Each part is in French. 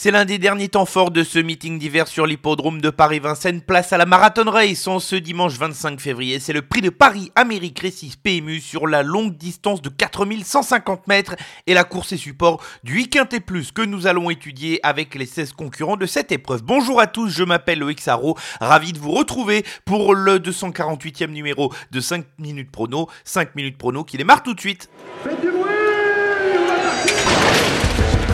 C'est l'un des derniers temps forts de ce meeting d'hiver sur l'hippodrome de Paris-Vincennes. Place à la Marathon Race en ce dimanche 25 février. C'est le prix de Paris Amérique Récis PMU sur la longue distance de 4150 mètres et la course et support du week-end plus que nous allons étudier avec les 16 concurrents de cette épreuve. Bonjour à tous, je m'appelle Loïc Sarro. Ravi de vous retrouver pour le 248e numéro de 5 minutes prono. 5 minutes prono qui démarre tout de suite. Faites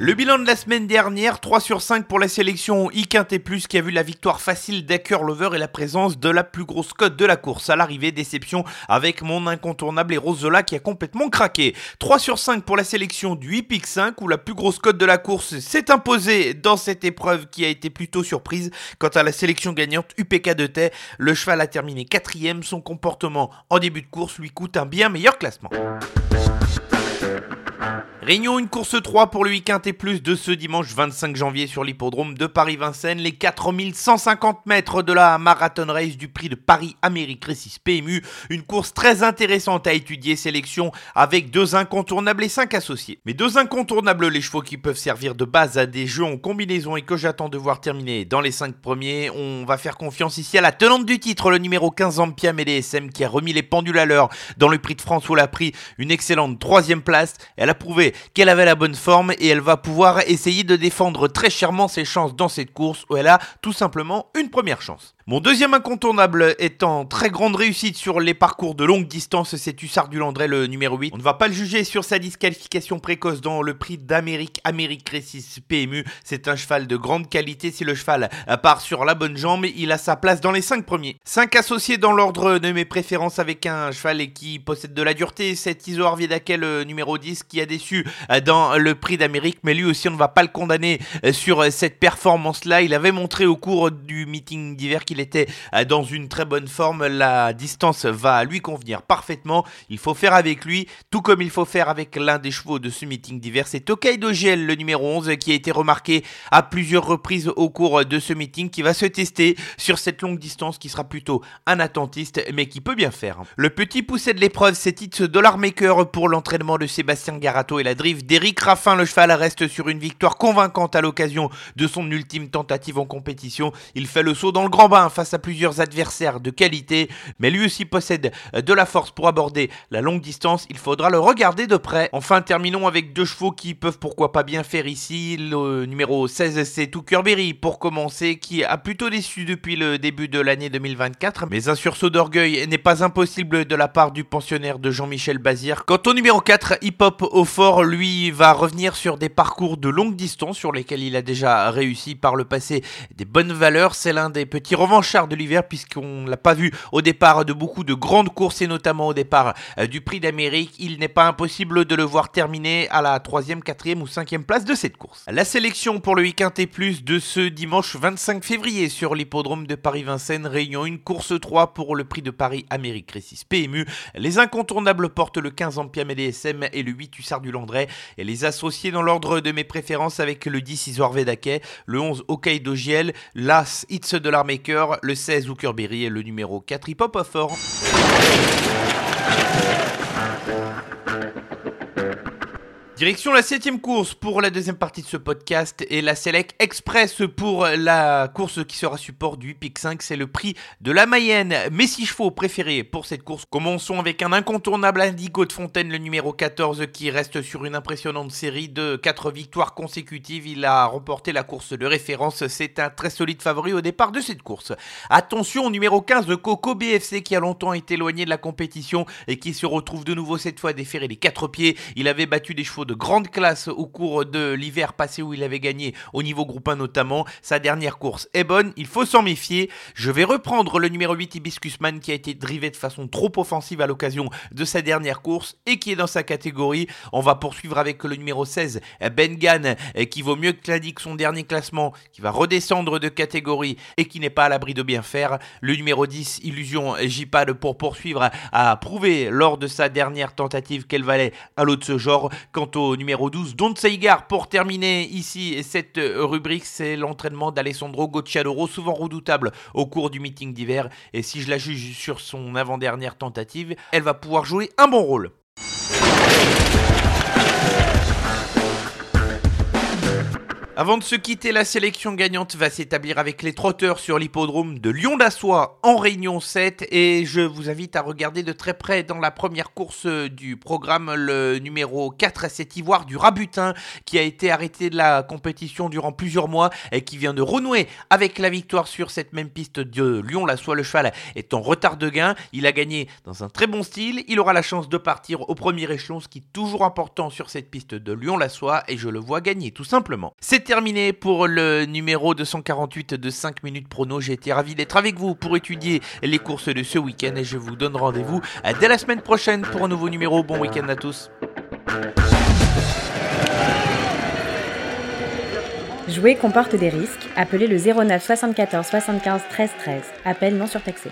Le bilan de la semaine dernière, 3 sur 5 pour la sélection I Plus qui a vu la victoire facile d'Acker Lover et la présence de la plus grosse cote de la course. À l'arrivée, déception avec mon incontournable Erosola qui a complètement craqué. 3 sur 5 pour la sélection du Hippic 5 où la plus grosse cote de la course s'est imposée dans cette épreuve qui a été plutôt surprise. Quant à la sélection gagnante UPK de Tay, le cheval a terminé quatrième. Son comportement en début de course lui coûte un bien meilleur classement. Réunion une course 3 pour le week-end et plus de ce dimanche 25 janvier sur l'hippodrome de Paris-Vincennes. Les 4150 mètres de la Marathon Race du prix de Paris Amérique Récis PMU. Une course très intéressante à étudier, sélection avec deux incontournables et cinq associés. Mais deux incontournables, les chevaux qui peuvent servir de base à des jeux en combinaison et que j'attends de voir terminer dans les cinq premiers. On va faire confiance ici à la tenante du titre, le numéro 15 Ampia DSM qui a remis les pendules à l'heure dans le prix de France où elle a pris une excellente troisième place. Elle a prouvé qu'elle avait la bonne forme et elle va pouvoir essayer de défendre très chèrement ses chances dans cette course où elle a tout simplement une première chance. Mon deuxième incontournable en très grande réussite sur les parcours de longue distance, c'est Hussard du Landré, le numéro 8. On ne va pas le juger sur sa disqualification précoce dans le prix d'Amérique, Amérique Récis PMU. C'est un cheval de grande qualité. Si le cheval part sur la bonne jambe, il a sa place dans les 5 premiers. 5 associés dans l'ordre de mes préférences avec un cheval qui possède de la dureté. C'est Iso le numéro 10, qui a déçu dans le prix d'Amérique, mais lui aussi, on ne va pas le condamner sur cette performance-là. Il avait montré au cours du meeting d'hiver qu'il était euh, dans une très bonne forme. La distance va lui convenir parfaitement. Il faut faire avec lui, tout comme il faut faire avec l'un des chevaux de ce meeting d'hiver. C'est Tokaido Gel, le numéro 11, qui a été remarqué à plusieurs reprises au cours de ce meeting, qui va se tester sur cette longue distance, qui sera plutôt un attentiste, mais qui peut bien faire. Le petit poussé de l'épreuve, c'est It's Dollar Maker pour l'entraînement de Sébastien Garato et la drive d'Eric Raffin. Le cheval reste sur une victoire convaincante à l'occasion de son ultime tentative en compétition. Il fait le saut dans le grand bain face à plusieurs adversaires de qualité, mais lui aussi possède de la force pour aborder la longue distance, il faudra le regarder de près. Enfin, terminons avec deux chevaux qui peuvent pourquoi pas bien faire ici. Le numéro 16, c'est Tuckerberry pour commencer, qui a plutôt déçu depuis le début de l'année 2024, mais un sursaut d'orgueil n'est pas impossible de la part du pensionnaire de Jean-Michel Bazir. Quant au numéro 4, Hip Hop au fort, lui va revenir sur des parcours de longue distance sur lesquels il a déjà réussi par le passé des bonnes valeurs. C'est l'un des petits revanchards de l'hiver puisqu'on l'a pas vu au départ de beaucoup de grandes courses et notamment au départ euh, du Prix d'Amérique. Il n'est pas impossible de le voir terminer à la 3e, 4e ou 5e place de cette course. La sélection pour le week-end et plus de ce dimanche 25 février sur l'hippodrome de Paris-Vincennes réunion une course 3 pour le Prix de Paris Amérique Récis PMU. Les incontournables portent le 15 Ampiam DSM et le 8 Hussard du Landré et les associés dans l'ordre de mes préférences avec le 10 Isoar Vedaké, le 11 Hokkaido Giel, l'As It's de l'Armaker, le 16 Zuckerberry et le numéro 4 Hip Hop Fort. Direction la septième course pour la deuxième partie de ce podcast et la Select Express pour la course qui sera support du Pic 5. C'est le prix de la Mayenne. Mes six chevaux préférés pour cette course. Commençons avec un incontournable Indigo de Fontaine, le numéro 14, qui reste sur une impressionnante série de 4 victoires consécutives. Il a remporté la course de référence. C'est un très solide favori au départ de cette course. Attention au numéro 15 de Coco BFC qui a longtemps été éloigné de la compétition et qui se retrouve de nouveau cette fois déféré les quatre pieds. Il avait battu des chevaux de grande classe au cours de l'hiver passé où il avait gagné au niveau groupe 1 notamment. Sa dernière course est bonne, il faut s'en méfier. Je vais reprendre le numéro 8 Hibiscusman qui a été drivé de façon trop offensive à l'occasion de sa dernière course et qui est dans sa catégorie. On va poursuivre avec le numéro 16 Bengan qui vaut mieux que l'indique son dernier classement, qui va redescendre de catégorie et qui n'est pas à l'abri de bien faire. Le numéro 10 Illusion Jipad pour poursuivre a prouvé lors de sa dernière tentative qu'elle valait à l'autre de ce genre. Quant numéro 12, Don't Seigar. Pour terminer ici cette rubrique, c'est l'entraînement d'Alessandro Gocciadoro, souvent redoutable au cours du meeting d'hiver. Et si je la juge sur son avant-dernière tentative, elle va pouvoir jouer un bon rôle. Avant de se quitter, la sélection gagnante va s'établir avec les trotteurs sur l'hippodrome de Lyon-d'Assois en Réunion 7 et je vous invite à regarder de très près dans la première course du programme le numéro 4 à cet ivoire du Rabutin qui a été arrêté de la compétition durant plusieurs mois et qui vient de renouer avec la victoire sur cette même piste de Lyon-l'Assois. Le cheval est en retard de gain, il a gagné dans un très bon style, il aura la chance de partir au premier échelon, ce qui est toujours important sur cette piste de Lyon-l'Assois et je le vois gagner tout simplement. Terminé pour le numéro 248 de 5 minutes prono. J'ai été ravi d'être avec vous pour étudier les courses de ce week-end et je vous donne rendez-vous dès la semaine prochaine pour un nouveau numéro. Bon week-end à tous. Jouer comporte des risques. Appelez le 09 74 75 13 13. Appel non surtaxé.